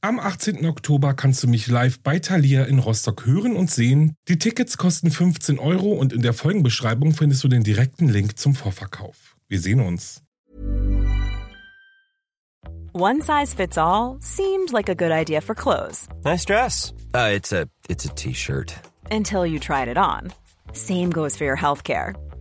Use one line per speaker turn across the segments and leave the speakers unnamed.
Am 18. Oktober kannst du mich live bei Thalia in Rostock hören und sehen. Die Tickets kosten 15 Euro und in der Folgenbeschreibung findest du den direkten Link zum Vorverkauf. Wir sehen uns.
One size fits all seemed like a good idea for clothes.
Nice dress. Uh, it's a it's a t-shirt.
Until you tried it on. Same goes for your healthcare.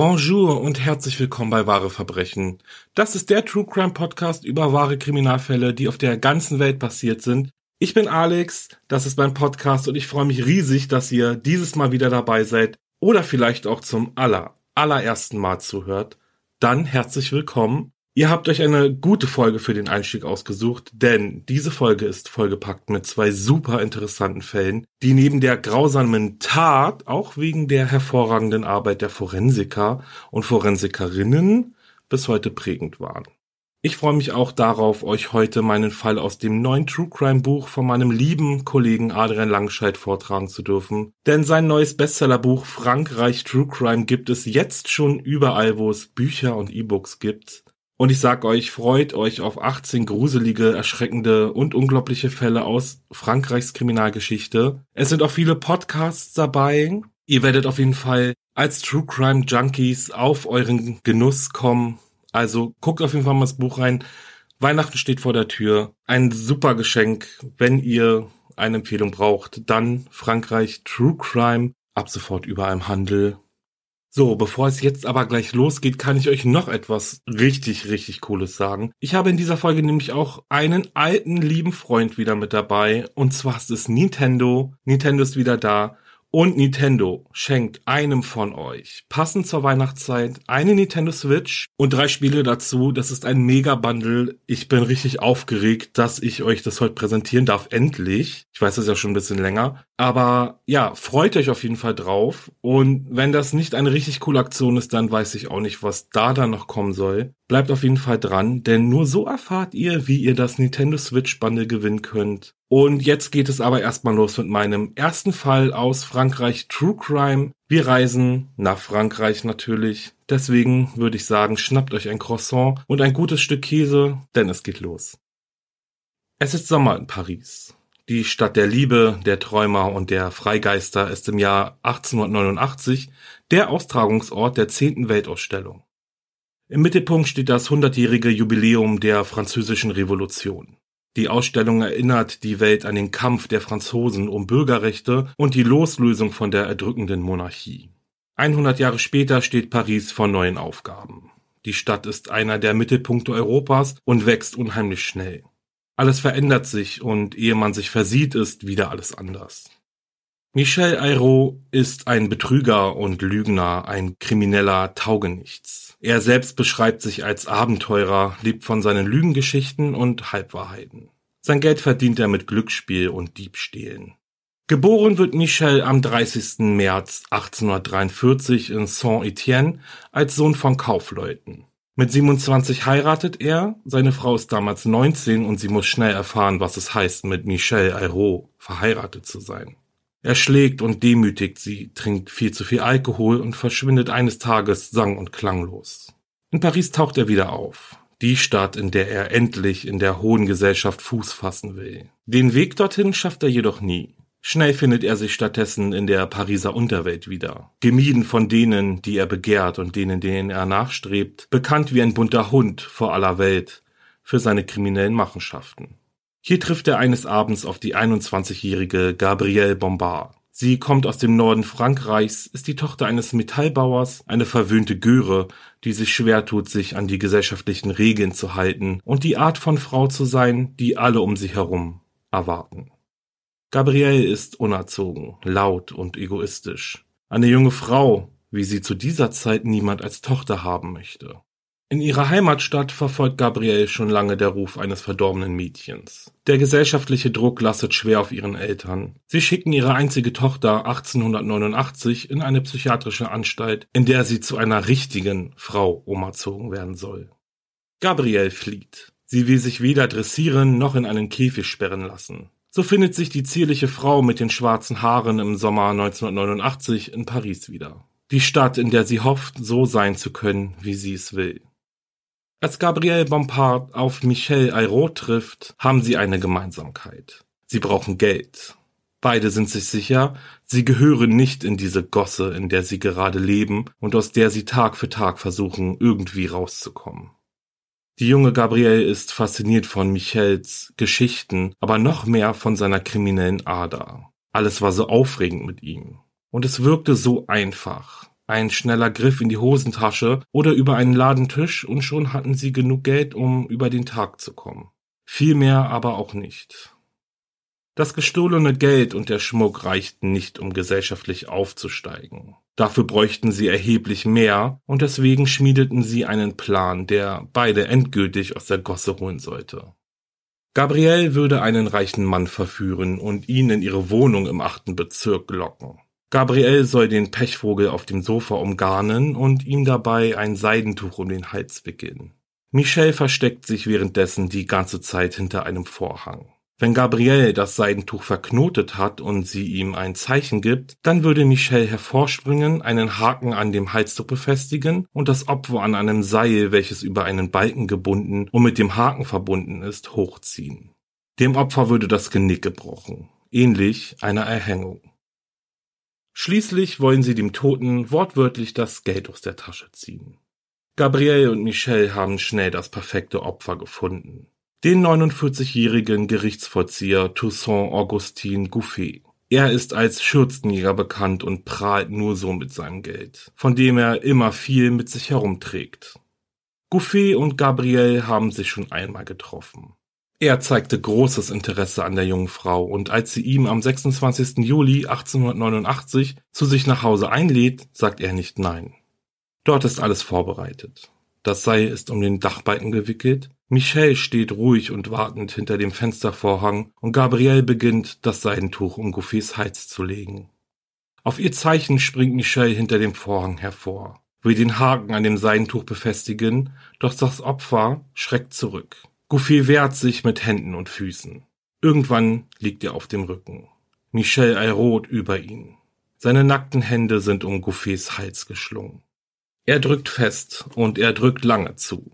Bonjour und herzlich willkommen bei Wahre Verbrechen. Das ist der True Crime Podcast über wahre Kriminalfälle, die auf der ganzen Welt passiert sind. Ich bin Alex, das ist mein Podcast und ich freue mich riesig, dass ihr dieses Mal wieder dabei seid oder vielleicht auch zum aller, allerersten Mal zuhört. Dann herzlich willkommen. Ihr habt euch eine gute Folge für den Einstieg ausgesucht, denn diese Folge ist vollgepackt mit zwei super interessanten Fällen, die neben der grausamen Tat auch wegen der hervorragenden Arbeit der Forensiker und Forensikerinnen bis heute prägend waren. Ich freue mich auch darauf, euch heute meinen Fall aus dem neuen True Crime Buch von meinem lieben Kollegen Adrian Langscheid vortragen zu dürfen. Denn sein neues Bestsellerbuch Frankreich True Crime gibt es jetzt schon überall, wo es Bücher und E-Books gibt. Und ich sag euch, freut euch auf 18 gruselige, erschreckende und unglaubliche Fälle aus Frankreichs Kriminalgeschichte. Es sind auch viele Podcasts dabei. Ihr werdet auf jeden Fall als True Crime Junkies auf euren Genuss kommen. Also guckt auf jeden Fall mal das Buch rein. Weihnachten steht vor der Tür. Ein super Geschenk, wenn ihr eine Empfehlung braucht. Dann Frankreich True Crime. Ab sofort überall im Handel. So, bevor es jetzt aber gleich losgeht, kann ich euch noch etwas richtig, richtig Cooles sagen. Ich habe in dieser Folge nämlich auch einen alten, lieben Freund wieder mit dabei. Und zwar ist es Nintendo. Nintendo ist wieder da. Und Nintendo schenkt einem von euch, passend zur Weihnachtszeit, eine Nintendo Switch und drei Spiele dazu. Das ist ein Mega-Bundle. Ich bin richtig aufgeregt, dass ich euch das heute präsentieren darf. Endlich. Ich weiß das ja schon ein bisschen länger. Aber ja, freut euch auf jeden Fall drauf. Und wenn das nicht eine richtig coole Aktion ist, dann weiß ich auch nicht, was da dann noch kommen soll. Bleibt auf jeden Fall dran, denn nur so erfahrt ihr, wie ihr das Nintendo Switch Bundle gewinnen könnt. Und jetzt geht es aber erstmal los mit meinem ersten Fall aus Frankreich True Crime. Wir reisen nach Frankreich natürlich. Deswegen würde ich sagen, schnappt euch ein Croissant und ein gutes Stück Käse, denn es geht los. Es ist Sommer in Paris. Die Stadt der Liebe, der Träumer und der Freigeister ist im Jahr 1889 der Austragungsort der 10. Weltausstellung. Im Mittelpunkt steht das hundertjährige Jubiläum der Französischen Revolution. Die Ausstellung erinnert die Welt an den Kampf der Franzosen um Bürgerrechte und die Loslösung von der erdrückenden Monarchie. 100 Jahre später steht Paris vor neuen Aufgaben. Die Stadt ist einer der Mittelpunkte Europas und wächst unheimlich schnell. Alles verändert sich und ehe man sich versieht, ist wieder alles anders. Michel Ayrault ist ein Betrüger und Lügner, ein krimineller Taugenichts. Er selbst beschreibt sich als Abenteurer, lebt von seinen Lügengeschichten und Halbwahrheiten. Sein Geld verdient er mit Glücksspiel und Diebstählen. Geboren wird Michel am 30. März 1843 in Saint-Étienne als Sohn von Kaufleuten. Mit 27 heiratet er, seine Frau ist damals 19 und sie muss schnell erfahren, was es heißt, mit Michel Ayrault verheiratet zu sein. Er schlägt und demütigt sie, trinkt viel zu viel Alkohol und verschwindet eines Tages sang- und klanglos. In Paris taucht er wieder auf. Die Stadt, in der er endlich in der hohen Gesellschaft Fuß fassen will. Den Weg dorthin schafft er jedoch nie. Schnell findet er sich stattdessen in der Pariser Unterwelt wieder. Gemieden von denen, die er begehrt und denen, denen er nachstrebt, bekannt wie ein bunter Hund vor aller Welt für seine kriminellen Machenschaften. Hier trifft er eines Abends auf die 21-jährige Gabrielle Bombard. Sie kommt aus dem Norden Frankreichs, ist die Tochter eines Metallbauers, eine verwöhnte Göre, die sich schwer tut, sich an die gesellschaftlichen Regeln zu halten und die Art von Frau zu sein, die alle um sich herum erwarten. Gabrielle ist unerzogen, laut und egoistisch. Eine junge Frau, wie sie zu dieser Zeit niemand als Tochter haben möchte. In ihrer Heimatstadt verfolgt Gabrielle schon lange der Ruf eines verdorbenen Mädchens. Der gesellschaftliche Druck lastet schwer auf ihren Eltern. Sie schicken ihre einzige Tochter 1889 in eine psychiatrische Anstalt, in der sie zu einer richtigen Frau umerzogen werden soll. Gabrielle flieht. Sie will sich weder dressieren noch in einen Käfig sperren lassen. So findet sich die zierliche Frau mit den schwarzen Haaren im Sommer 1989 in Paris wieder. Die Stadt, in der sie hofft, so sein zu können, wie sie es will. Als Gabrielle Bompard auf Michel Ayrault trifft, haben sie eine Gemeinsamkeit. Sie brauchen Geld. Beide sind sich sicher, sie gehören nicht in diese Gosse, in der sie gerade leben und aus der sie Tag für Tag versuchen, irgendwie rauszukommen. Die junge Gabrielle ist fasziniert von Michels Geschichten, aber noch mehr von seiner kriminellen Ader. Alles war so aufregend mit ihm. Und es wirkte so einfach. Ein schneller Griff in die Hosentasche oder über einen Ladentisch und schon hatten sie genug Geld, um über den Tag zu kommen. Viel mehr aber auch nicht. Das gestohlene Geld und der Schmuck reichten nicht, um gesellschaftlich aufzusteigen. Dafür bräuchten sie erheblich mehr und deswegen schmiedeten sie einen Plan, der beide endgültig aus der Gosse holen sollte. Gabrielle würde einen reichen Mann verführen und ihn in ihre Wohnung im achten Bezirk locken. Gabrielle soll den Pechvogel auf dem Sofa umgarnen und ihm dabei ein Seidentuch um den Hals wickeln. Michelle versteckt sich währenddessen die ganze Zeit hinter einem Vorhang. Wenn Gabrielle das Seidentuch verknotet hat und sie ihm ein Zeichen gibt, dann würde Michelle hervorspringen, einen Haken an dem Halstuch befestigen und das Opfer an einem Seil, welches über einen Balken gebunden und mit dem Haken verbunden ist, hochziehen. Dem Opfer würde das Genick gebrochen, ähnlich einer Erhängung. Schließlich wollen sie dem Toten wortwörtlich das Geld aus der Tasche ziehen. Gabrielle und Michelle haben schnell das perfekte Opfer gefunden. Den 49-jährigen Gerichtsvollzieher Toussaint Augustin Gouffet. Er ist als Schürzenjäger bekannt und prahlt nur so mit seinem Geld, von dem er immer viel mit sich herumträgt. Gouffet und Gabrielle haben sich schon einmal getroffen. Er zeigte großes Interesse an der jungen Frau und als sie ihm am 26. Juli 1889 zu sich nach Hause einlädt, sagt er nicht nein. Dort ist alles vorbereitet. Das Seil ist um den Dachbalken gewickelt, Michelle steht ruhig und wartend hinter dem Fenstervorhang und Gabrielle beginnt, das Seidentuch um Gouffets Hals zu legen. Auf ihr Zeichen springt Michelle hinter dem Vorhang hervor, will den Haken an dem Seidentuch befestigen, doch das Opfer schreckt zurück. Goofy wehrt sich mit Händen und Füßen. Irgendwann liegt er auf dem Rücken. Michel Ayrault über ihn. Seine nackten Hände sind um Gouffets Hals geschlungen. Er drückt fest und er drückt lange zu.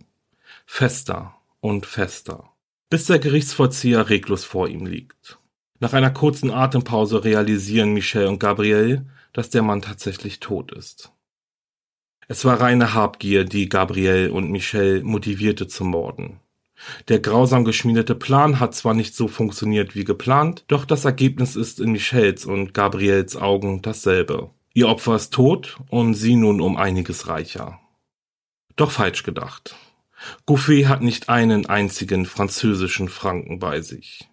Fester und fester. Bis der Gerichtsvollzieher reglos vor ihm liegt. Nach einer kurzen Atempause realisieren Michel und Gabrielle, dass der Mann tatsächlich tot ist. Es war reine Habgier, die Gabrielle und Michel motivierte zum Morden. Der grausam geschmiedete Plan hat zwar nicht so funktioniert wie geplant, doch das Ergebnis ist in Michels und Gabriels Augen dasselbe. Ihr Opfer ist tot und sie nun um einiges reicher. Doch falsch gedacht. Gouffet hat nicht einen einzigen französischen Franken bei sich.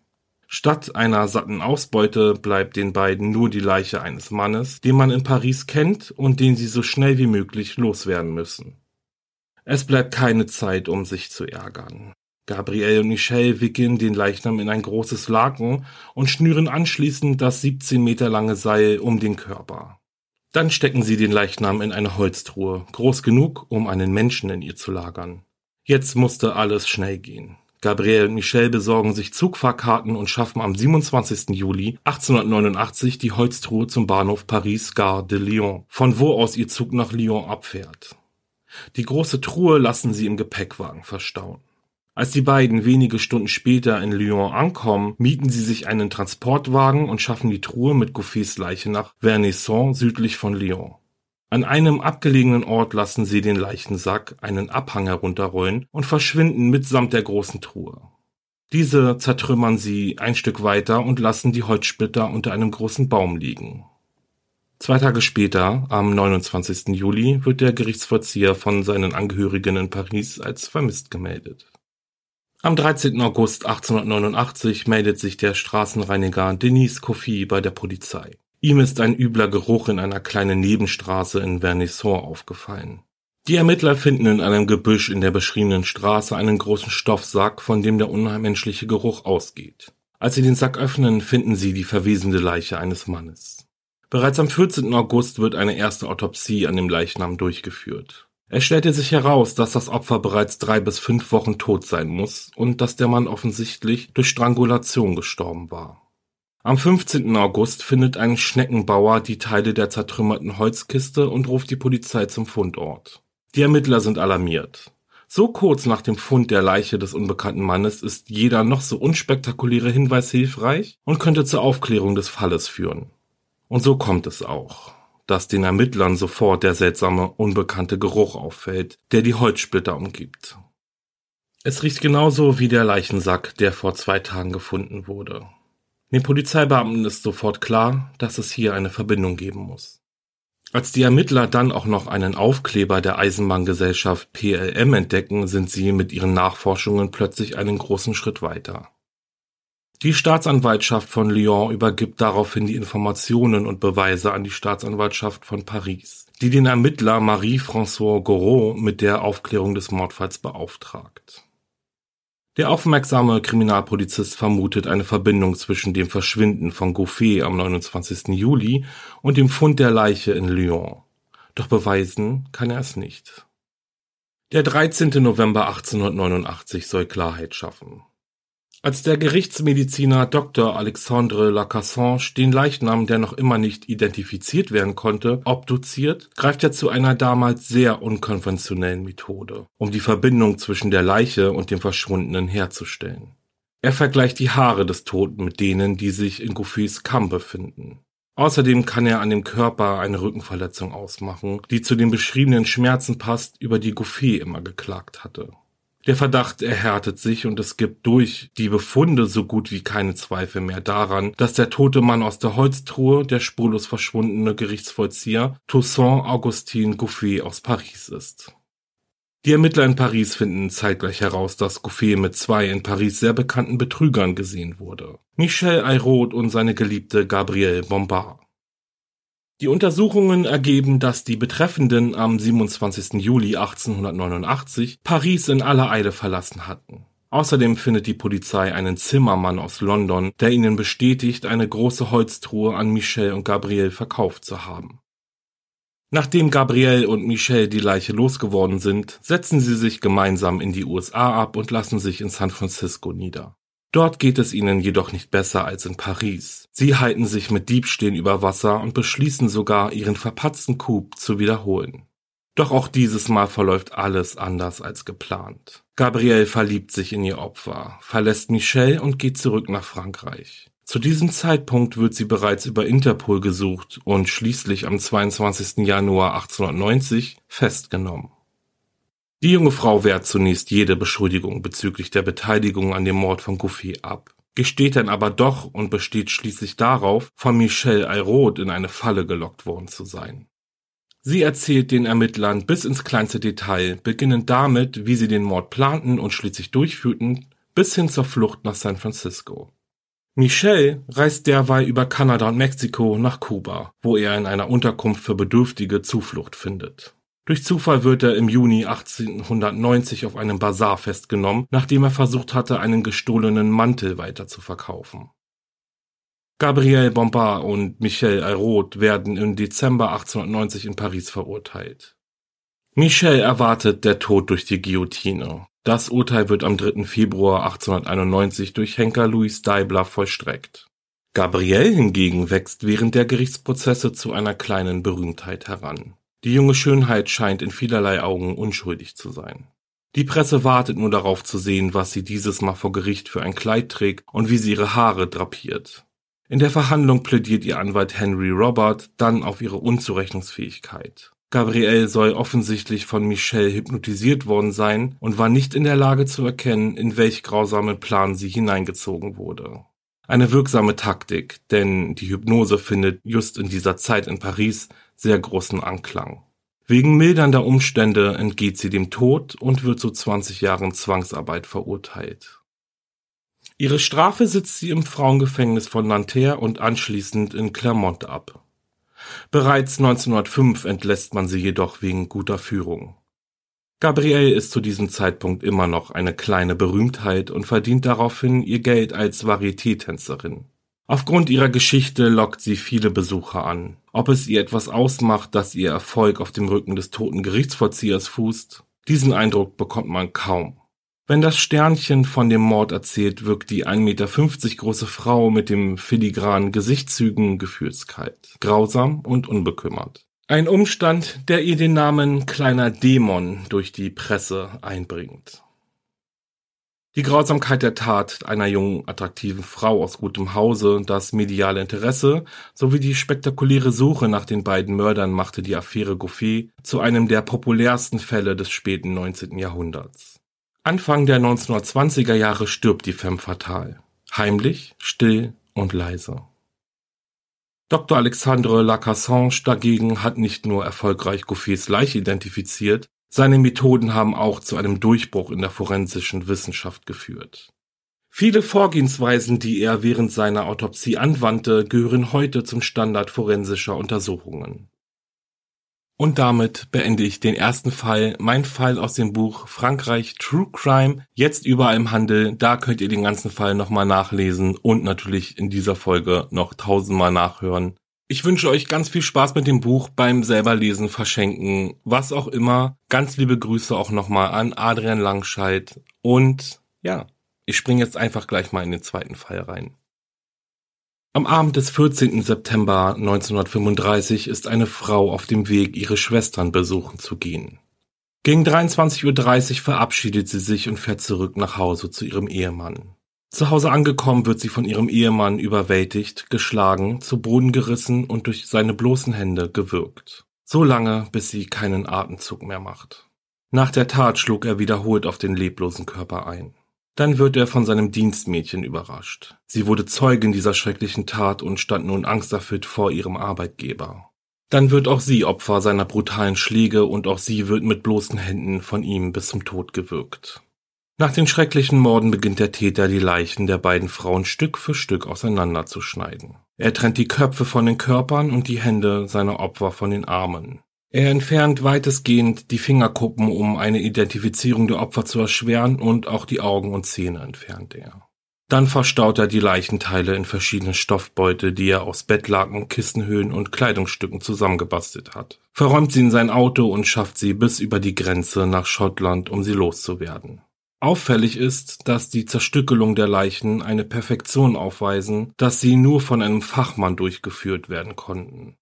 Statt einer satten Ausbeute bleibt den beiden nur die Leiche eines Mannes, den man in Paris kennt und den sie so schnell wie möglich loswerden müssen. Es bleibt keine Zeit, um sich zu ärgern. Gabrielle und Michelle wickeln den Leichnam in ein großes Laken und schnüren anschließend das 17 Meter lange Seil um den Körper. Dann stecken sie den Leichnam in eine Holztruhe, groß genug, um einen Menschen in ihr zu lagern. Jetzt musste alles schnell gehen. Gabrielle und Michelle besorgen sich Zugfahrkarten und schaffen am 27. Juli 1889 die Holztruhe zum Bahnhof Paris Gare de Lyon, von wo aus ihr Zug nach Lyon abfährt. Die große Truhe lassen sie im Gepäckwagen verstauen. Als die beiden wenige Stunden später in Lyon ankommen, mieten sie sich einen Transportwagen und schaffen die Truhe mit Gouffets Leiche nach Vernisson südlich von Lyon. An einem abgelegenen Ort lassen sie den Leichensack einen Abhang herunterrollen und verschwinden mitsamt der großen Truhe. Diese zertrümmern sie ein Stück weiter und lassen die Holzsplitter unter einem großen Baum liegen. Zwei Tage später, am 29. Juli, wird der Gerichtsvollzieher von seinen Angehörigen in Paris als vermisst gemeldet. Am 13. August 1889 meldet sich der Straßenreiniger Denis Coffey bei der Polizei. Ihm ist ein übler Geruch in einer kleinen Nebenstraße in Vernisson aufgefallen. Die Ermittler finden in einem Gebüsch in der beschriebenen Straße einen großen Stoffsack, von dem der unheimliche Geruch ausgeht. Als sie den Sack öffnen, finden sie die verwesende Leiche eines Mannes. Bereits am 14. August wird eine erste Autopsie an dem Leichnam durchgeführt. Es stellte sich heraus, dass das Opfer bereits drei bis fünf Wochen tot sein muss und dass der Mann offensichtlich durch Strangulation gestorben war. Am 15. August findet ein Schneckenbauer die Teile der zertrümmerten Holzkiste und ruft die Polizei zum Fundort. Die Ermittler sind alarmiert. So kurz nach dem Fund der Leiche des unbekannten Mannes ist jeder noch so unspektakuläre Hinweis hilfreich und könnte zur Aufklärung des Falles führen. Und so kommt es auch dass den Ermittlern sofort der seltsame, unbekannte Geruch auffällt, der die Holzsplitter umgibt. Es riecht genauso wie der Leichensack, der vor zwei Tagen gefunden wurde. Den Polizeibeamten ist sofort klar, dass es hier eine Verbindung geben muss. Als die Ermittler dann auch noch einen Aufkleber der Eisenbahngesellschaft PLM entdecken, sind sie mit ihren Nachforschungen plötzlich einen großen Schritt weiter. Die Staatsanwaltschaft von Lyon übergibt daraufhin die Informationen und Beweise an die Staatsanwaltschaft von Paris, die den Ermittler Marie-François Gouraud mit der Aufklärung des Mordfalls beauftragt. Der aufmerksame Kriminalpolizist vermutet eine Verbindung zwischen dem Verschwinden von Gouffet am 29. Juli und dem Fund der Leiche in Lyon. Doch beweisen kann er es nicht. Der 13. November 1889 soll Klarheit schaffen. Als der Gerichtsmediziner Dr. Alexandre Lacassange den Leichnam, der noch immer nicht identifiziert werden konnte, obduziert, greift er zu einer damals sehr unkonventionellen Methode, um die Verbindung zwischen der Leiche und dem Verschwundenen herzustellen. Er vergleicht die Haare des Toten mit denen, die sich in Gouffets Kamm befinden. Außerdem kann er an dem Körper eine Rückenverletzung ausmachen, die zu den beschriebenen Schmerzen passt, über die Gouffet immer geklagt hatte. Der Verdacht erhärtet sich und es gibt durch die Befunde so gut wie keine Zweifel mehr daran, dass der tote Mann aus der Holztruhe der spurlos verschwundene Gerichtsvollzieher Toussaint Augustin Gouffet aus Paris ist. Die Ermittler in Paris finden zeitgleich heraus, dass Gouffet mit zwei in Paris sehr bekannten Betrügern gesehen wurde. Michel Ayrault und seine Geliebte Gabrielle Bombard. Die Untersuchungen ergeben, dass die Betreffenden am 27. Juli 1889 Paris in aller Eile verlassen hatten. Außerdem findet die Polizei einen Zimmermann aus London, der ihnen bestätigt, eine große Holztruhe an Michel und Gabriel verkauft zu haben. Nachdem Gabriel und Michel die Leiche losgeworden sind, setzen sie sich gemeinsam in die USA ab und lassen sich in San Francisco nieder. Dort geht es ihnen jedoch nicht besser als in Paris. Sie halten sich mit Diebstählen über Wasser und beschließen sogar, ihren verpatzten Coup zu wiederholen. Doch auch dieses Mal verläuft alles anders als geplant. Gabrielle verliebt sich in ihr Opfer, verlässt Michel und geht zurück nach Frankreich. Zu diesem Zeitpunkt wird sie bereits über Interpol gesucht und schließlich am 22. Januar 1890 festgenommen. Die junge Frau wehrt zunächst jede Beschuldigung bezüglich der Beteiligung an dem Mord von Gouffet ab, gesteht dann aber doch und besteht schließlich darauf, von Michel Ayrault in eine Falle gelockt worden zu sein. Sie erzählt den Ermittlern bis ins kleinste Detail, beginnend damit, wie sie den Mord planten und schließlich durchführten, bis hin zur Flucht nach San Francisco. Michel reist derweil über Kanada und Mexiko nach Kuba, wo er in einer Unterkunft für Bedürftige Zuflucht findet. Durch Zufall wird er im Juni 1890 auf einem Basar festgenommen, nachdem er versucht hatte, einen gestohlenen Mantel weiterzuverkaufen. Gabriel Bompard und Michel Ayrault werden im Dezember 1890 in Paris verurteilt. Michel erwartet der Tod durch die Guillotine. Das Urteil wird am 3. Februar 1891 durch Henker Louis Deibler vollstreckt. Gabriel hingegen wächst während der Gerichtsprozesse zu einer kleinen Berühmtheit heran. Die junge Schönheit scheint in vielerlei Augen unschuldig zu sein. Die Presse wartet nur darauf zu sehen, was sie dieses Mal vor Gericht für ein Kleid trägt und wie sie ihre Haare drapiert. In der Verhandlung plädiert ihr Anwalt Henry Robert dann auf ihre Unzurechnungsfähigkeit. Gabrielle soll offensichtlich von Michelle hypnotisiert worden sein und war nicht in der Lage zu erkennen, in welch grausamen Plan sie hineingezogen wurde. Eine wirksame Taktik, denn die Hypnose findet just in dieser Zeit in Paris sehr großen Anklang. Wegen mildernder Umstände entgeht sie dem Tod und wird zu 20 Jahren Zwangsarbeit verurteilt. Ihre Strafe sitzt sie im Frauengefängnis von Nanterre und anschließend in Clermont ab. Bereits 1905 entlässt man sie jedoch wegen guter Führung. Gabrielle ist zu diesem Zeitpunkt immer noch eine kleine Berühmtheit und verdient daraufhin ihr Geld als Varieté-Tänzerin. Aufgrund ihrer Geschichte lockt sie viele Besucher an. Ob es ihr etwas ausmacht, dass ihr Erfolg auf dem Rücken des toten Gerichtsvollziehers fußt, diesen Eindruck bekommt man kaum. Wenn das Sternchen von dem Mord erzählt, wirkt die 1,50 Meter große Frau mit dem filigranen Gesichtszügen gefühlskalt, grausam und unbekümmert. Ein Umstand, der ihr den Namen kleiner Dämon durch die Presse einbringt. Die Grausamkeit der Tat einer jungen, attraktiven Frau aus gutem Hause, das mediale Interesse sowie die spektakuläre Suche nach den beiden Mördern machte die Affäre Gouffet zu einem der populärsten Fälle des späten 19. Jahrhunderts. Anfang der 1920er Jahre stirbt die Femme fatale. Heimlich, still und leise. Dr. Alexandre Lacassange dagegen hat nicht nur erfolgreich Gouffets Leiche identifiziert, seine Methoden haben auch zu einem Durchbruch in der forensischen Wissenschaft geführt. Viele Vorgehensweisen, die er während seiner Autopsie anwandte, gehören heute zum Standard forensischer Untersuchungen. Und damit beende ich den ersten Fall, mein Fall aus dem Buch Frankreich True Crime, jetzt überall im Handel. Da könnt ihr den ganzen Fall nochmal nachlesen und natürlich in dieser Folge noch tausendmal nachhören. Ich wünsche euch ganz viel Spaß mit dem Buch beim selberlesen, verschenken, was auch immer. Ganz liebe Grüße auch nochmal an Adrian Langscheid. Und ja, ich springe jetzt einfach gleich mal in den zweiten Fall rein. Am Abend des 14. September 1935 ist eine Frau auf dem Weg, ihre Schwestern besuchen zu gehen. Gegen 23.30 Uhr verabschiedet sie sich und fährt zurück nach Hause zu ihrem Ehemann. Zu Hause angekommen wird sie von ihrem Ehemann überwältigt, geschlagen, zu Boden gerissen und durch seine bloßen Hände gewürgt. So lange, bis sie keinen Atemzug mehr macht. Nach der Tat schlug er wiederholt auf den leblosen Körper ein. Dann wird er von seinem Dienstmädchen überrascht. Sie wurde Zeugin dieser schrecklichen Tat und stand nun angsterfüllt vor ihrem Arbeitgeber. Dann wird auch sie Opfer seiner brutalen Schläge und auch sie wird mit bloßen Händen von ihm bis zum Tod gewürgt. Nach den schrecklichen Morden beginnt der Täter, die Leichen der beiden Frauen Stück für Stück auseinanderzuschneiden. Er trennt die Köpfe von den Körpern und die Hände seiner Opfer von den Armen. Er entfernt weitestgehend die Fingerkuppen, um eine Identifizierung der Opfer zu erschweren und auch die Augen und Zähne entfernt er. Dann verstaut er die Leichenteile in verschiedene Stoffbeute, die er aus Bettlaken, Kissenhöhlen und Kleidungsstücken zusammengebastelt hat. Verräumt sie in sein Auto und schafft sie bis über die Grenze nach Schottland, um sie loszuwerden. Auffällig ist, dass die Zerstückelung der Leichen eine Perfektion aufweisen, dass sie nur von einem Fachmann durchgeführt werden konnten.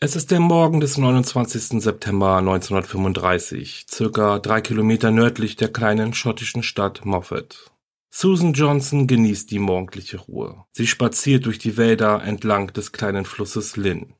Es ist der Morgen des 29. September 1935, circa drei Kilometer nördlich der kleinen schottischen Stadt Moffat. Susan Johnson genießt die morgendliche Ruhe. Sie spaziert durch die Wälder entlang des kleinen Flusses Lynn.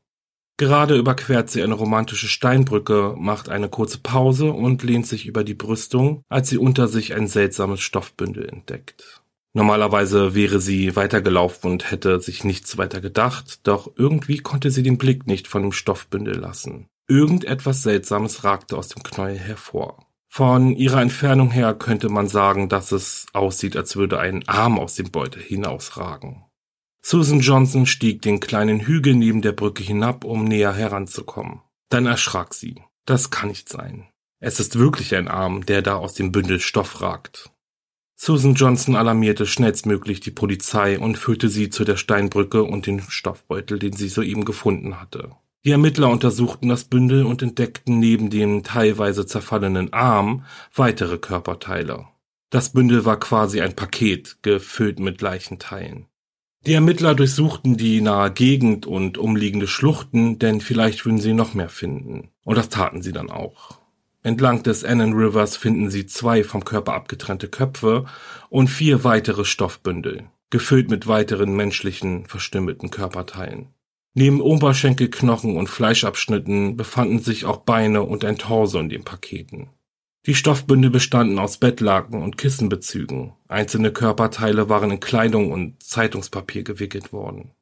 Gerade überquert sie eine romantische Steinbrücke, macht eine kurze Pause und lehnt sich über die Brüstung, als sie unter sich ein seltsames Stoffbündel entdeckt. Normalerweise wäre sie weitergelaufen und hätte sich nichts weiter gedacht, doch irgendwie konnte sie den Blick nicht von dem Stoffbündel lassen. Irgendetwas Seltsames ragte aus dem Knäuel hervor. Von ihrer Entfernung her könnte man sagen, dass es aussieht, als würde ein Arm aus dem Beutel hinausragen. Susan Johnson stieg den kleinen Hügel neben der Brücke hinab, um näher heranzukommen. Dann erschrak sie. Das kann nicht sein. Es ist wirklich ein Arm, der da aus dem Bündel Stoff ragt. Susan Johnson alarmierte schnellstmöglich die Polizei und führte sie zu der Steinbrücke und den Stoffbeutel, den sie soeben gefunden hatte. Die Ermittler untersuchten das Bündel und entdeckten neben dem teilweise zerfallenen Arm weitere Körperteile. Das Bündel war quasi ein Paket, gefüllt mit Leichenteilen. Die Ermittler durchsuchten die nahe Gegend und umliegende Schluchten, denn vielleicht würden sie noch mehr finden. Und das taten sie dann auch. Entlang des Annan Rivers finden sie zwei vom Körper abgetrennte Köpfe und vier weitere Stoffbündel, gefüllt mit weiteren menschlichen, verstümmelten Körperteilen. Neben Oberschenkelknochen und Fleischabschnitten befanden sich auch Beine und ein Torso in den Paketen. Die Stoffbünde bestanden aus Bettlaken und Kissenbezügen. Einzelne Körperteile waren in Kleidung und Zeitungspapier gewickelt worden.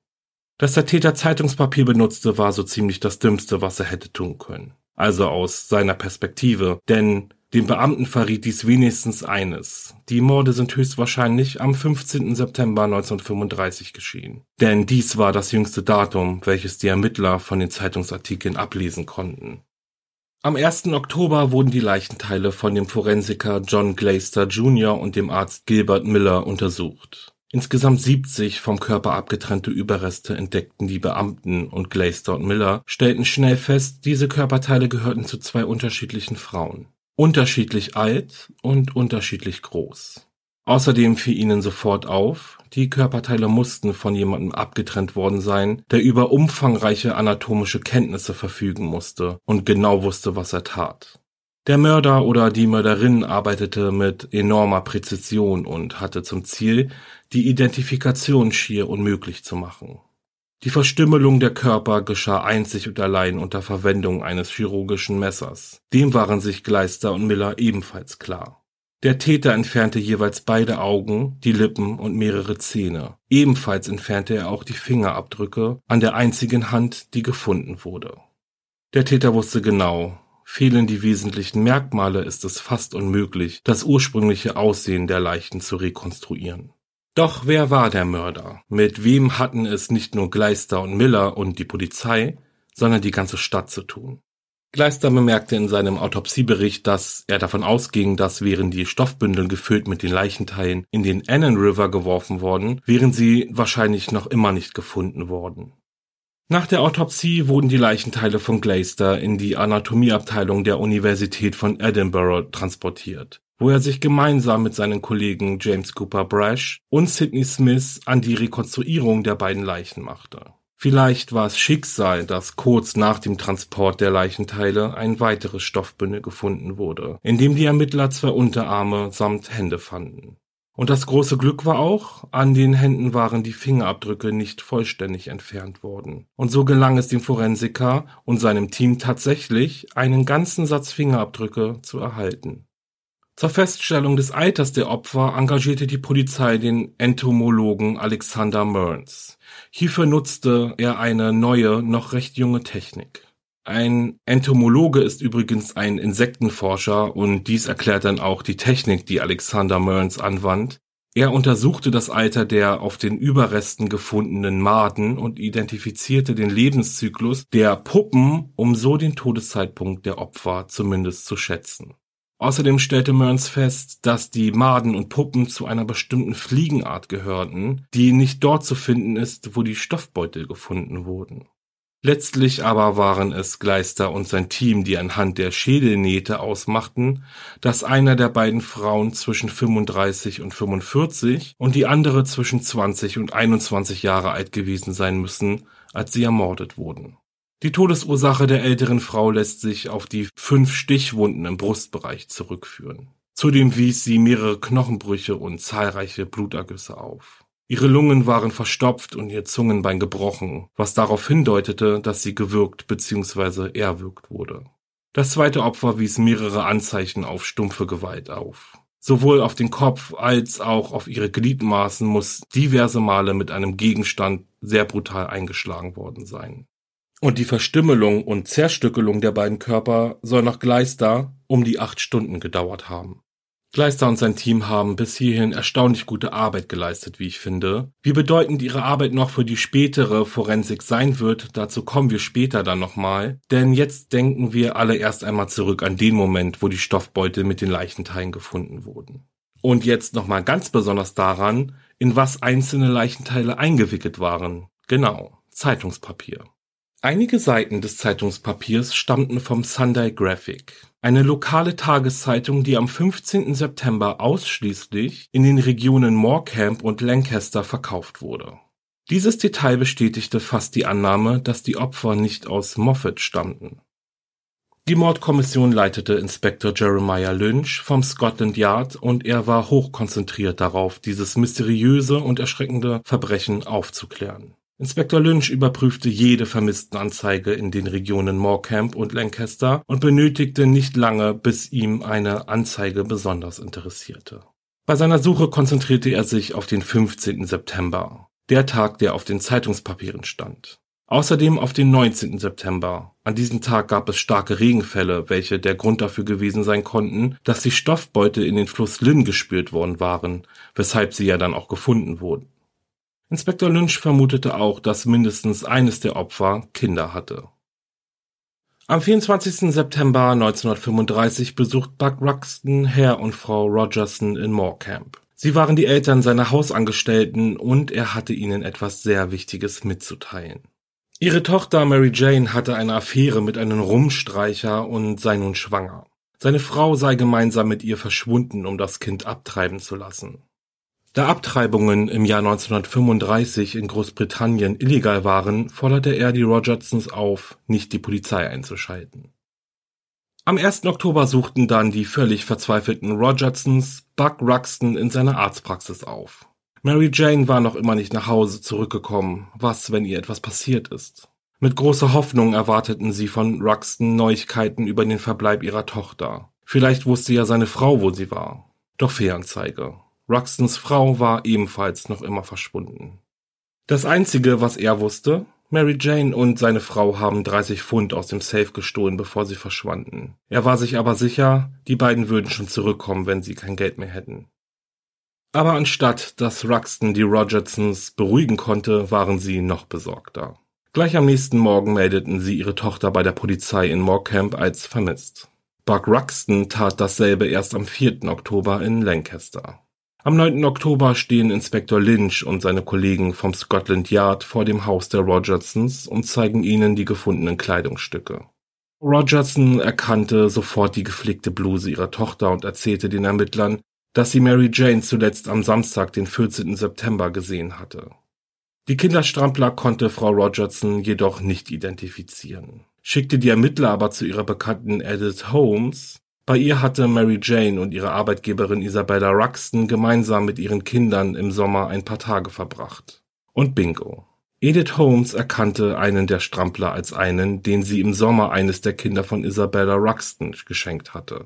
Dass der Täter Zeitungspapier benutzte, war so ziemlich das Dümmste, was er hätte tun können. Also aus seiner Perspektive, denn dem Beamten verriet dies wenigstens eines. Die Morde sind höchstwahrscheinlich am 15. September 1935 geschehen. Denn dies war das jüngste Datum, welches die Ermittler von den Zeitungsartikeln ablesen konnten. Am 1. Oktober wurden die Leichenteile von dem Forensiker John Glaister Jr. und dem Arzt Gilbert Miller untersucht. Insgesamt 70 vom Körper abgetrennte Überreste entdeckten die Beamten und Glaister und Miller stellten schnell fest, diese Körperteile gehörten zu zwei unterschiedlichen Frauen. Unterschiedlich alt und unterschiedlich groß. Außerdem fiel ihnen sofort auf, die Körperteile mussten von jemandem abgetrennt worden sein, der über umfangreiche anatomische Kenntnisse verfügen musste und genau wusste, was er tat. Der Mörder oder die Mörderin arbeitete mit enormer Präzision und hatte zum Ziel, die Identifikation schier unmöglich zu machen. Die Verstümmelung der Körper geschah einzig und allein unter Verwendung eines chirurgischen Messers. Dem waren sich Gleister und Miller ebenfalls klar. Der Täter entfernte jeweils beide Augen, die Lippen und mehrere Zähne. Ebenfalls entfernte er auch die Fingerabdrücke an der einzigen Hand, die gefunden wurde. Der Täter wusste genau, fehlen die wesentlichen Merkmale, ist es fast unmöglich, das ursprüngliche Aussehen der Leichen zu rekonstruieren. Doch wer war der Mörder? Mit wem hatten es nicht nur Gleister und Miller und die Polizei, sondern die ganze Stadt zu tun? Gleister bemerkte in seinem Autopsiebericht, dass er davon ausging, dass wären die Stoffbündel gefüllt mit den Leichenteilen in den Annan River geworfen worden, wären sie wahrscheinlich noch immer nicht gefunden worden. Nach der Autopsie wurden die Leichenteile von Glaister in die Anatomieabteilung der Universität von Edinburgh transportiert, wo er sich gemeinsam mit seinen Kollegen James Cooper Brash und Sidney Smith an die Rekonstruierung der beiden Leichen machte. Vielleicht war es Schicksal, dass kurz nach dem Transport der Leichenteile ein weiteres Stoffbündel gefunden wurde, in dem die Ermittler zwei Unterarme samt Hände fanden. Und das große Glück war auch, an den Händen waren die Fingerabdrücke nicht vollständig entfernt worden. Und so gelang es dem Forensiker und seinem Team tatsächlich, einen ganzen Satz Fingerabdrücke zu erhalten. Zur Feststellung des Alters der Opfer engagierte die Polizei den Entomologen Alexander Mearns. Hierfür nutzte er eine neue, noch recht junge Technik. Ein Entomologe ist übrigens ein Insektenforscher und dies erklärt dann auch die Technik, die Alexander Mearns anwandt. Er untersuchte das Alter der auf den Überresten gefundenen Maden und identifizierte den Lebenszyklus der Puppen, um so den Todeszeitpunkt der Opfer zumindest zu schätzen. Außerdem stellte Mearns fest, dass die Maden und Puppen zu einer bestimmten Fliegenart gehörten, die nicht dort zu finden ist, wo die Stoffbeutel gefunden wurden. Letztlich aber waren es Gleister und sein Team, die anhand der Schädelnähte ausmachten, dass einer der beiden Frauen zwischen 35 und 45 und die andere zwischen 20 und 21 Jahre alt gewesen sein müssen, als sie ermordet wurden. Die Todesursache der älteren Frau lässt sich auf die fünf Stichwunden im Brustbereich zurückführen. Zudem wies sie mehrere Knochenbrüche und zahlreiche Blutergüsse auf. Ihre Lungen waren verstopft und ihr Zungenbein gebrochen, was darauf hindeutete, dass sie gewürgt bzw. erwürgt wurde. Das zweite Opfer wies mehrere Anzeichen auf stumpfe Gewalt auf. Sowohl auf den Kopf als auch auf ihre Gliedmaßen muss diverse Male mit einem Gegenstand sehr brutal eingeschlagen worden sein. Und die Verstümmelung und Zerstückelung der beiden Körper soll nach Gleister um die acht Stunden gedauert haben. Gleister und sein Team haben bis hierhin erstaunlich gute Arbeit geleistet, wie ich finde. Wie bedeutend ihre Arbeit noch für die spätere Forensik sein wird, dazu kommen wir später dann nochmal. Denn jetzt denken wir alle erst einmal zurück an den Moment, wo die Stoffbeutel mit den Leichenteilen gefunden wurden. Und jetzt nochmal ganz besonders daran, in was einzelne Leichenteile eingewickelt waren. Genau, Zeitungspapier. Einige Seiten des Zeitungspapiers stammten vom Sunday Graphic, eine lokale Tageszeitung, die am 15. September ausschließlich in den Regionen Morecambe und Lancaster verkauft wurde. Dieses Detail bestätigte fast die Annahme, dass die Opfer nicht aus Moffat stammten. Die Mordkommission leitete Inspektor Jeremiah Lynch vom Scotland Yard und er war hochkonzentriert darauf, dieses mysteriöse und erschreckende Verbrechen aufzuklären. Inspektor Lynch überprüfte jede Vermisstenanzeige in den Regionen Morecambe und Lancaster und benötigte nicht lange, bis ihm eine Anzeige besonders interessierte. Bei seiner Suche konzentrierte er sich auf den 15. September, der Tag, der auf den Zeitungspapieren stand. Außerdem auf den 19. September. An diesem Tag gab es starke Regenfälle, welche der Grund dafür gewesen sein konnten, dass die Stoffbeute in den Fluss Lynn gespürt worden waren, weshalb sie ja dann auch gefunden wurden. Inspektor Lynch vermutete auch, dass mindestens eines der Opfer Kinder hatte. Am 24. September 1935 besucht Buck Ruxton Herr und Frau Rogerson in Morecambe. Sie waren die Eltern seiner Hausangestellten und er hatte ihnen etwas sehr Wichtiges mitzuteilen. Ihre Tochter Mary Jane hatte eine Affäre mit einem Rumstreicher und sei nun schwanger. Seine Frau sei gemeinsam mit ihr verschwunden, um das Kind abtreiben zu lassen. Da Abtreibungen im Jahr 1935 in Großbritannien illegal waren, forderte er die Rogertsons auf, nicht die Polizei einzuschalten. Am 1. Oktober suchten dann die völlig verzweifelten Rogertsons Buck Ruxton in seiner Arztpraxis auf. Mary Jane war noch immer nicht nach Hause zurückgekommen. Was, wenn ihr etwas passiert ist? Mit großer Hoffnung erwarteten sie von Ruxton Neuigkeiten über den Verbleib ihrer Tochter. Vielleicht wusste ja seine Frau, wo sie war. Doch Fehlanzeige. Ruxtons Frau war ebenfalls noch immer verschwunden. Das Einzige, was er wusste, Mary Jane und seine Frau haben 30 Pfund aus dem Safe gestohlen, bevor sie verschwanden. Er war sich aber sicher, die beiden würden schon zurückkommen, wenn sie kein Geld mehr hätten. Aber anstatt dass Ruxton die Rogersons beruhigen konnte, waren sie noch besorgter. Gleich am nächsten Morgen meldeten sie ihre Tochter bei der Polizei in Morecambe als vermisst. Buck Ruxton tat dasselbe erst am 4. Oktober in Lancaster. Am 9. Oktober stehen Inspektor Lynch und seine Kollegen vom Scotland Yard vor dem Haus der Rogersons und zeigen ihnen die gefundenen Kleidungsstücke. Rogerson erkannte sofort die geflickte Bluse ihrer Tochter und erzählte den Ermittlern, dass sie Mary Jane zuletzt am Samstag, den 14. September, gesehen hatte. Die Kinderstrampler konnte Frau Rogerson jedoch nicht identifizieren, schickte die Ermittler aber zu ihrer Bekannten Edith Holmes, bei ihr hatte Mary Jane und ihre Arbeitgeberin Isabella Ruxton gemeinsam mit ihren Kindern im Sommer ein paar Tage verbracht. Und bingo. Edith Holmes erkannte einen der Strampler als einen, den sie im Sommer eines der Kinder von Isabella Ruxton geschenkt hatte.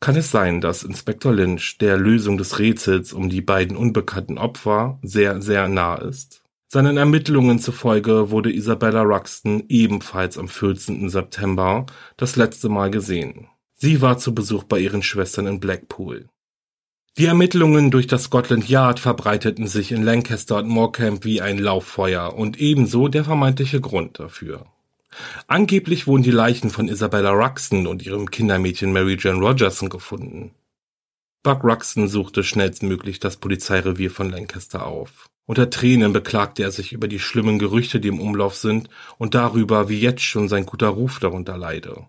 Kann es sein, dass Inspektor Lynch der Lösung des Rätsels um die beiden unbekannten Opfer sehr, sehr nah ist? Seinen Ermittlungen zufolge wurde Isabella Ruxton ebenfalls am 14. September das letzte Mal gesehen. Sie war zu Besuch bei ihren Schwestern in Blackpool. Die Ermittlungen durch das Scotland Yard verbreiteten sich in Lancaster und Morecambe wie ein Lauffeuer und ebenso der vermeintliche Grund dafür. Angeblich wurden die Leichen von Isabella Ruxton und ihrem Kindermädchen Mary Jane Rogerson gefunden. Buck Ruxton suchte schnellstmöglich das Polizeirevier von Lancaster auf. Unter Tränen beklagte er sich über die schlimmen Gerüchte, die im Umlauf sind, und darüber, wie jetzt schon sein guter Ruf darunter leide.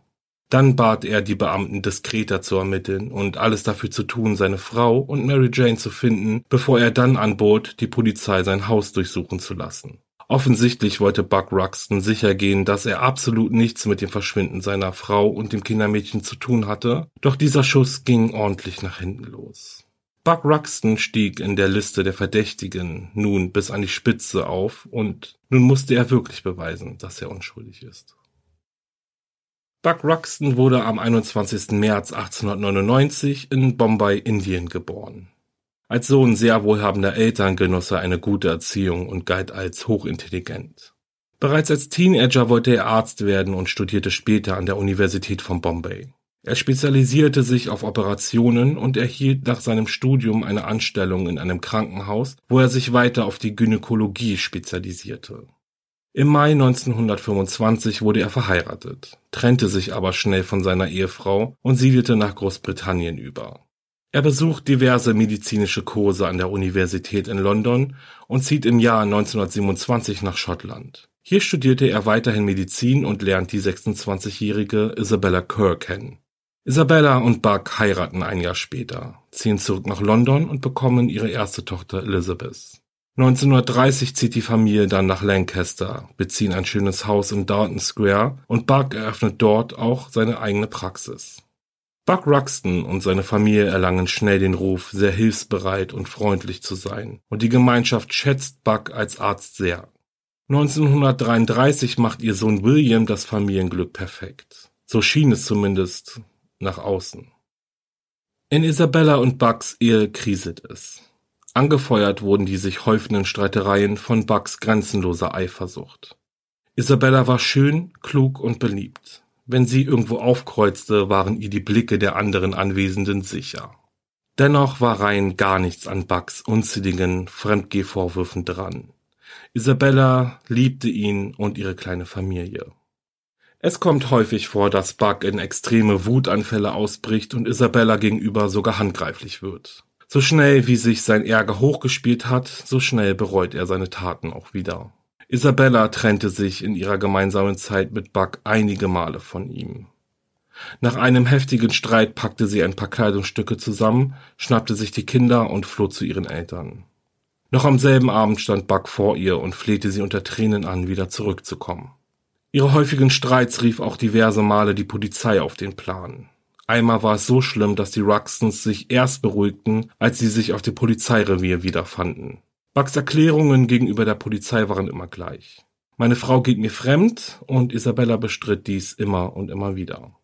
Dann bat er die Beamten diskreter zu ermitteln und alles dafür zu tun, seine Frau und Mary Jane zu finden, bevor er dann anbot, die Polizei sein Haus durchsuchen zu lassen. Offensichtlich wollte Buck Ruxton sichergehen, dass er absolut nichts mit dem Verschwinden seiner Frau und dem Kindermädchen zu tun hatte, doch dieser Schuss ging ordentlich nach hinten los. Buck Ruxton stieg in der Liste der Verdächtigen nun bis an die Spitze auf und nun musste er wirklich beweisen, dass er unschuldig ist. Buck Ruxton wurde am 21. März 1899 in Bombay, Indien geboren. Als Sohn sehr wohlhabender Eltern genoss er eine gute Erziehung und galt als hochintelligent. Bereits als Teenager wollte er Arzt werden und studierte später an der Universität von Bombay. Er spezialisierte sich auf Operationen und erhielt nach seinem Studium eine Anstellung in einem Krankenhaus, wo er sich weiter auf die Gynäkologie spezialisierte. Im Mai 1925 wurde er verheiratet, trennte sich aber schnell von seiner Ehefrau und siedelte nach Großbritannien über. Er besucht diverse medizinische Kurse an der Universität in London und zieht im Jahr 1927 nach Schottland. Hier studierte er weiterhin Medizin und lernt die 26-jährige Isabella Kerr kennen. Isabella und Buck heiraten ein Jahr später, ziehen zurück nach London und bekommen ihre erste Tochter Elizabeth. 1930 zieht die Familie dann nach Lancaster, beziehen ein schönes Haus in Dalton Square und Buck eröffnet dort auch seine eigene Praxis. Buck Ruxton und seine Familie erlangen schnell den Ruf, sehr hilfsbereit und freundlich zu sein, und die Gemeinschaft schätzt Buck als Arzt sehr. 1933 macht ihr Sohn William das Familienglück perfekt. So schien es zumindest nach außen. In Isabella und Bugs Ehe kriselt es. Angefeuert wurden die sich häufenden Streitereien von Bugs grenzenloser Eifersucht. Isabella war schön, klug und beliebt. Wenn sie irgendwo aufkreuzte, waren ihr die Blicke der anderen Anwesenden sicher. Dennoch war rein gar nichts an Bugs unzähligen Fremdgehvorwürfen dran. Isabella liebte ihn und ihre kleine Familie. Es kommt häufig vor, dass Buck in extreme Wutanfälle ausbricht und Isabella gegenüber sogar handgreiflich wird. So schnell wie sich sein Ärger hochgespielt hat, so schnell bereut er seine Taten auch wieder. Isabella trennte sich in ihrer gemeinsamen Zeit mit Buck einige Male von ihm. Nach einem heftigen Streit packte sie ein paar Kleidungsstücke zusammen, schnappte sich die Kinder und floh zu ihren Eltern. Noch am selben Abend stand Buck vor ihr und flehte sie unter Tränen an, wieder zurückzukommen. Ihre häufigen Streits rief auch diverse Male die Polizei auf den Plan. Einmal war es so schlimm, dass die Ruxtons sich erst beruhigten, als sie sich auf dem Polizeirevier wiederfanden. Bucks Erklärungen gegenüber der Polizei waren immer gleich. Meine Frau geht mir fremd und Isabella bestritt dies immer und immer wieder.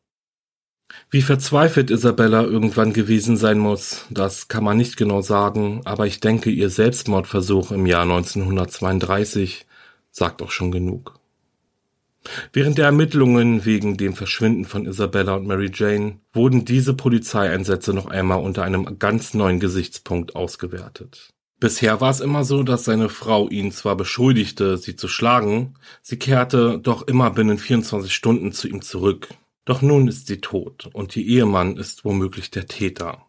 Wie verzweifelt Isabella irgendwann gewesen sein muss, das kann man nicht genau sagen, aber ich denke, ihr Selbstmordversuch im Jahr 1932 sagt auch schon genug. Während der Ermittlungen wegen dem Verschwinden von Isabella und Mary Jane wurden diese Polizeieinsätze noch einmal unter einem ganz neuen Gesichtspunkt ausgewertet. Bisher war es immer so, dass seine Frau ihn zwar beschuldigte, sie zu schlagen, sie kehrte doch immer binnen 24 Stunden zu ihm zurück. Doch nun ist sie tot und ihr Ehemann ist womöglich der Täter.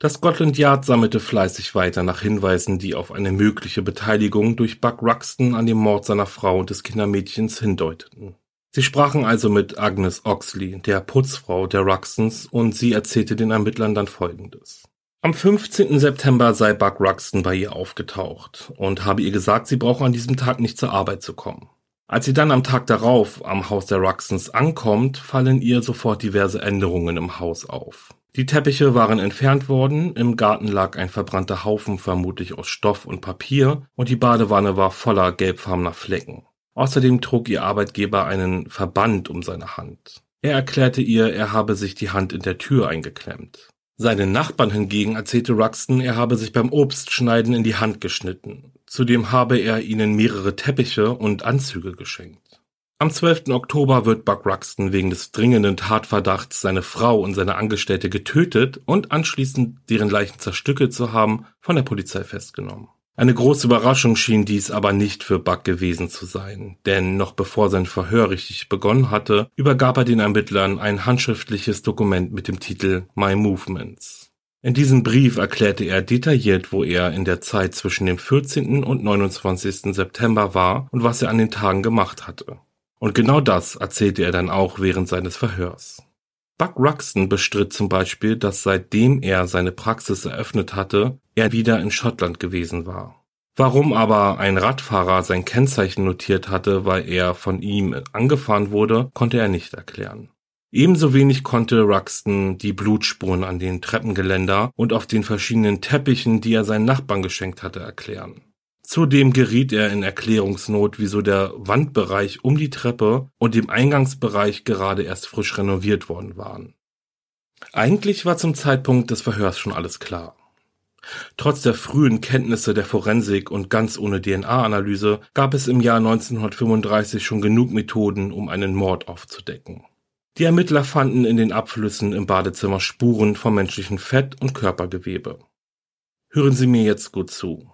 Das Scotland Yard sammelte fleißig weiter nach Hinweisen, die auf eine mögliche Beteiligung durch Buck Ruxton an dem Mord seiner Frau und des Kindermädchens hindeuteten. Sie sprachen also mit Agnes Oxley, der Putzfrau der Ruxtons, und sie erzählte den Ermittlern dann Folgendes. Am 15. September sei Buck Ruxton bei ihr aufgetaucht und habe ihr gesagt, sie brauche an diesem Tag nicht zur Arbeit zu kommen. Als sie dann am Tag darauf am Haus der Ruxtons ankommt, fallen ihr sofort diverse Änderungen im Haus auf. Die Teppiche waren entfernt worden, im Garten lag ein verbrannter Haufen vermutlich aus Stoff und Papier und die Badewanne war voller gelbfarbener Flecken. Außerdem trug ihr Arbeitgeber einen Verband um seine Hand. Er erklärte ihr, er habe sich die Hand in der Tür eingeklemmt. Seinen Nachbarn hingegen erzählte Ruxton, er habe sich beim Obstschneiden in die Hand geschnitten. Zudem habe er ihnen mehrere Teppiche und Anzüge geschenkt. Am 12. Oktober wird Buck Ruxton wegen des dringenden Tatverdachts, seine Frau und seine Angestellte getötet und anschließend deren Leichen zerstückelt zu haben, von der Polizei festgenommen. Eine große Überraschung schien dies aber nicht für Buck gewesen zu sein, denn noch bevor sein Verhör richtig begonnen hatte, übergab er den Ermittlern ein handschriftliches Dokument mit dem Titel My Movements. In diesem Brief erklärte er detailliert, wo er in der Zeit zwischen dem 14. und 29. September war und was er an den Tagen gemacht hatte. Und genau das erzählte er dann auch während seines Verhörs. Buck Ruxton bestritt zum Beispiel, dass seitdem er seine Praxis eröffnet hatte, er wieder in Schottland gewesen war. Warum aber ein Radfahrer sein Kennzeichen notiert hatte, weil er von ihm angefahren wurde, konnte er nicht erklären. Ebenso wenig konnte Ruxton die Blutspuren an den Treppengeländer und auf den verschiedenen Teppichen, die er seinen Nachbarn geschenkt hatte, erklären. Zudem geriet er in Erklärungsnot, wieso der Wandbereich um die Treppe und dem Eingangsbereich gerade erst frisch renoviert worden waren. Eigentlich war zum Zeitpunkt des Verhörs schon alles klar. Trotz der frühen Kenntnisse der Forensik und ganz ohne DNA-Analyse gab es im Jahr 1935 schon genug Methoden, um einen Mord aufzudecken. Die Ermittler fanden in den Abflüssen im Badezimmer Spuren von menschlichem Fett und Körpergewebe. Hören Sie mir jetzt gut zu.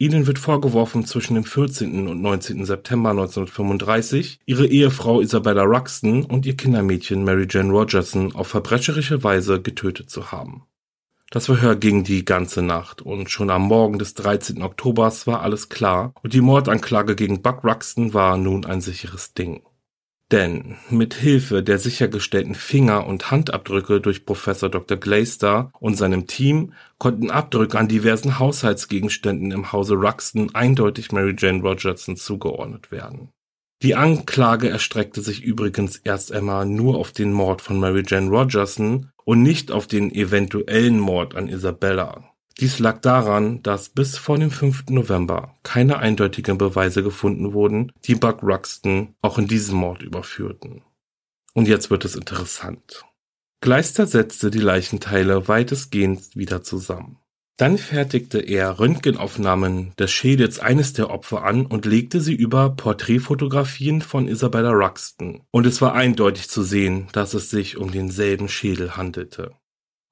Ihnen wird vorgeworfen, zwischen dem 14. und 19. September 1935 ihre Ehefrau Isabella Ruxton und ihr Kindermädchen Mary Jane Rogerson auf verbrecherische Weise getötet zu haben. Das Verhör ging die ganze Nacht und schon am Morgen des 13. Oktobers war alles klar und die Mordanklage gegen Buck Ruxton war nun ein sicheres Ding. Denn mit Hilfe der sichergestellten Finger- und Handabdrücke durch Professor Dr. Glaister und seinem Team konnten Abdrücke an diversen Haushaltsgegenständen im Hause Ruxton eindeutig Mary Jane Rogerson zugeordnet werden. Die Anklage erstreckte sich übrigens erst einmal nur auf den Mord von Mary Jane Rogerson und nicht auf den eventuellen Mord an Isabella. Dies lag daran, dass bis vor dem 5. November keine eindeutigen Beweise gefunden wurden, die Buck Ruxton auch in diesem Mord überführten. Und jetzt wird es interessant. Gleister setzte die Leichenteile weitestgehend wieder zusammen. Dann fertigte er Röntgenaufnahmen des Schädels eines der Opfer an und legte sie über Porträtfotografien von Isabella Ruxton, und es war eindeutig zu sehen, dass es sich um denselben Schädel handelte.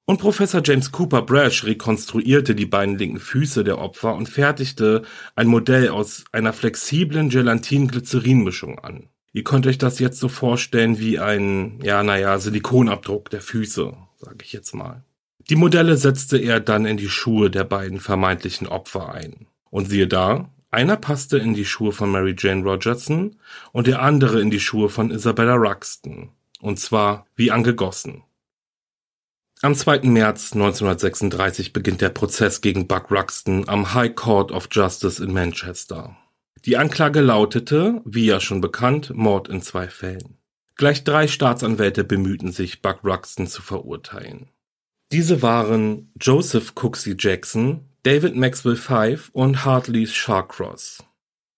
Und Professor James Cooper Brash rekonstruierte die beiden linken Füße der Opfer und fertigte ein Modell aus einer flexiblen Gelatin-Glycerin-Mischung an. Ihr könnt euch das jetzt so vorstellen wie ein, ja, naja, Silikonabdruck der Füße, sage ich jetzt mal. Die Modelle setzte er dann in die Schuhe der beiden vermeintlichen Opfer ein. Und siehe da, einer passte in die Schuhe von Mary Jane Rogerson und der andere in die Schuhe von Isabella Ruxton. Und zwar wie angegossen. Am 2. März 1936 beginnt der Prozess gegen Buck Ruxton am High Court of Justice in Manchester. Die Anklage lautete, wie ja schon bekannt, Mord in zwei Fällen. Gleich drei Staatsanwälte bemühten sich, Buck Ruxton zu verurteilen. Diese waren Joseph Cooksey Jackson, David Maxwell Five und Hartley Sharcross.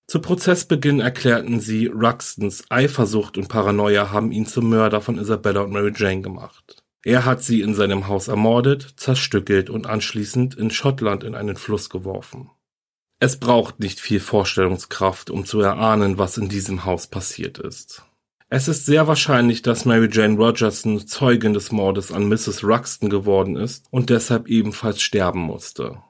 Zu Prozessbeginn erklärten sie, Ruxtons Eifersucht und Paranoia haben ihn zum Mörder von Isabella und Mary Jane gemacht. Er hat sie in seinem Haus ermordet, zerstückelt und anschließend in Schottland in einen Fluss geworfen. Es braucht nicht viel Vorstellungskraft, um zu erahnen, was in diesem Haus passiert ist. Es ist sehr wahrscheinlich, dass Mary Jane Rogerson Zeugin des Mordes an Mrs. Ruxton geworden ist und deshalb ebenfalls sterben musste.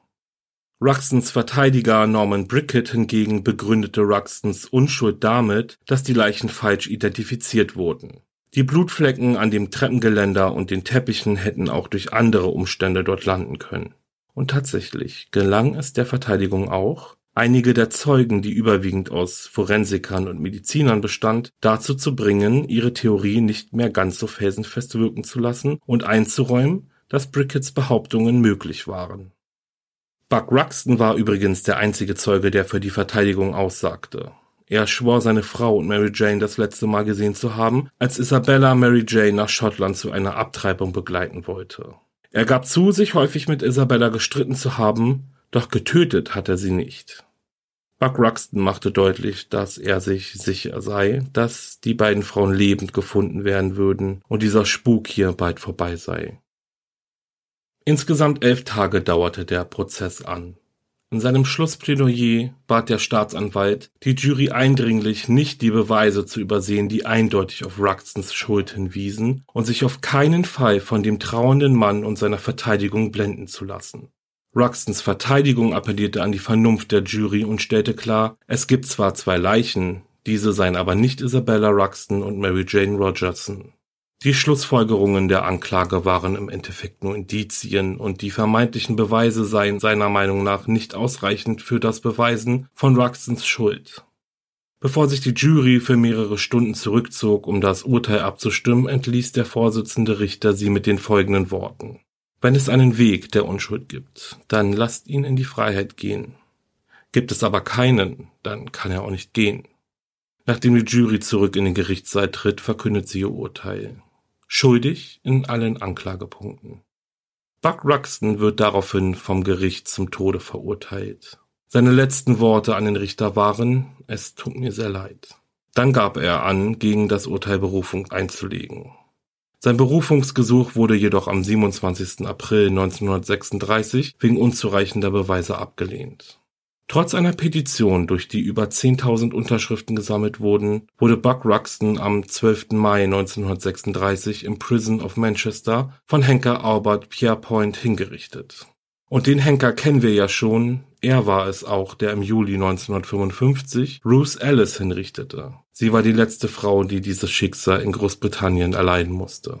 Ruxtons Verteidiger Norman Brickett hingegen begründete Ruxtons Unschuld damit, dass die Leichen falsch identifiziert wurden. Die Blutflecken an dem Treppengeländer und den Teppichen hätten auch durch andere Umstände dort landen können. Und tatsächlich gelang es der Verteidigung auch, einige der Zeugen, die überwiegend aus Forensikern und Medizinern bestand, dazu zu bringen, ihre Theorie nicht mehr ganz so felsenfest wirken zu lassen und einzuräumen, dass Bricketts Behauptungen möglich waren. Buck Ruxton war übrigens der einzige Zeuge, der für die Verteidigung aussagte. Er schwor seine Frau und Mary Jane das letzte Mal gesehen zu haben, als Isabella Mary Jane nach Schottland zu einer Abtreibung begleiten wollte. Er gab zu, sich häufig mit Isabella gestritten zu haben, doch getötet hat er sie nicht. Buck Ruxton machte deutlich, dass er sich sicher sei, dass die beiden Frauen lebend gefunden werden würden und dieser Spuk hier bald vorbei sei. Insgesamt elf Tage dauerte der Prozess an. In seinem Schlussplädoyer bat der Staatsanwalt die Jury eindringlich, nicht die Beweise zu übersehen, die eindeutig auf Ruxtons Schuld hinwiesen, und sich auf keinen Fall von dem trauernden Mann und seiner Verteidigung blenden zu lassen. Ruxtons Verteidigung appellierte an die Vernunft der Jury und stellte klar, es gibt zwar zwei Leichen, diese seien aber nicht Isabella Ruxton und Mary Jane Rogerson. Die Schlussfolgerungen der Anklage waren im Endeffekt nur Indizien und die vermeintlichen Beweise seien seiner Meinung nach nicht ausreichend für das Beweisen von Ruxtons Schuld. Bevor sich die Jury für mehrere Stunden zurückzog, um das Urteil abzustimmen, entließ der Vorsitzende Richter sie mit den folgenden Worten. Wenn es einen Weg der Unschuld gibt, dann lasst ihn in die Freiheit gehen. Gibt es aber keinen, dann kann er auch nicht gehen. Nachdem die Jury zurück in den Gerichtssaal tritt, verkündet sie ihr Urteil schuldig in allen Anklagepunkten. Buck Ruxton wird daraufhin vom Gericht zum Tode verurteilt. Seine letzten Worte an den Richter waren, es tut mir sehr leid. Dann gab er an, gegen das Urteil Berufung einzulegen. Sein Berufungsgesuch wurde jedoch am 27. April 1936 wegen unzureichender Beweise abgelehnt. Trotz einer Petition, durch die über 10.000 Unterschriften gesammelt wurden, wurde Buck Ruxton am 12. Mai 1936 im Prison of Manchester von Henker Albert Pierrepoint hingerichtet. Und den Henker kennen wir ja schon, er war es auch, der im Juli 1955 Ruth Ellis hinrichtete. Sie war die letzte Frau, die dieses Schicksal in Großbritannien erleiden musste.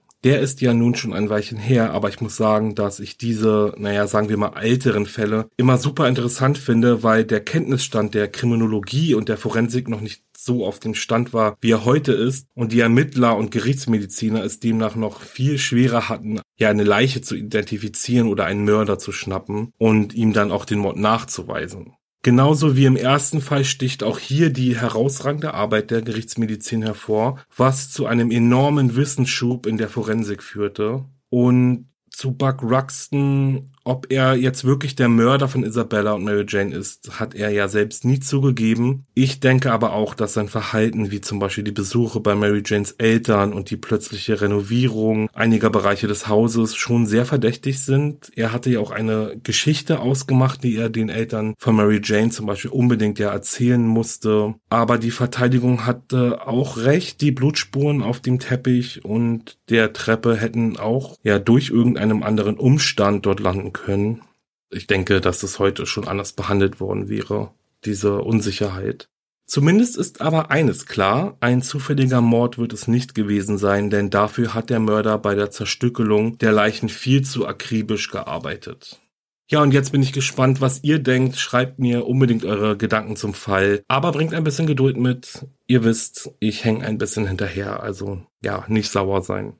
Der ist ja nun schon ein Weilchen her, aber ich muss sagen, dass ich diese, naja, sagen wir mal älteren Fälle immer super interessant finde, weil der Kenntnisstand der Kriminologie und der Forensik noch nicht so auf dem Stand war, wie er heute ist und die Ermittler und Gerichtsmediziner es demnach noch viel schwerer hatten, ja eine Leiche zu identifizieren oder einen Mörder zu schnappen und ihm dann auch den Mord nachzuweisen. Genauso wie im ersten Fall sticht auch hier die herausragende Arbeit der Gerichtsmedizin hervor, was zu einem enormen Wissensschub in der Forensik führte. Und zu Buck Ruxton ob er jetzt wirklich der Mörder von Isabella und Mary Jane ist, hat er ja selbst nie zugegeben. Ich denke aber auch, dass sein Verhalten, wie zum Beispiel die Besuche bei Mary Janes Eltern und die plötzliche Renovierung einiger Bereiche des Hauses schon sehr verdächtig sind. Er hatte ja auch eine Geschichte ausgemacht, die er den Eltern von Mary Jane zum Beispiel unbedingt ja erzählen musste. Aber die Verteidigung hatte auch recht. Die Blutspuren auf dem Teppich und der Treppe hätten auch ja durch irgendeinem anderen Umstand dort landen können. Ich denke, dass es heute schon anders behandelt worden wäre, diese Unsicherheit. Zumindest ist aber eines klar, ein zufälliger Mord wird es nicht gewesen sein, denn dafür hat der Mörder bei der Zerstückelung der Leichen viel zu akribisch gearbeitet. Ja, und jetzt bin ich gespannt, was ihr denkt. Schreibt mir unbedingt eure Gedanken zum Fall. Aber bringt ein bisschen Geduld mit. Ihr wisst, ich hänge ein bisschen hinterher, also ja, nicht sauer sein.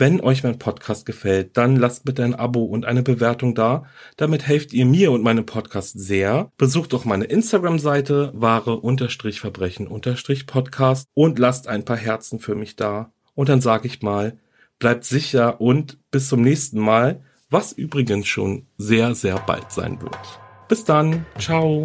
Wenn euch mein Podcast gefällt, dann lasst bitte ein Abo und eine Bewertung da. Damit helft ihr mir und meinem Podcast sehr. Besucht auch meine Instagram-Seite wahre-verbrechen-podcast und lasst ein paar Herzen für mich da. Und dann sage ich mal, bleibt sicher und bis zum nächsten Mal, was übrigens schon sehr, sehr bald sein wird. Bis dann. Ciao.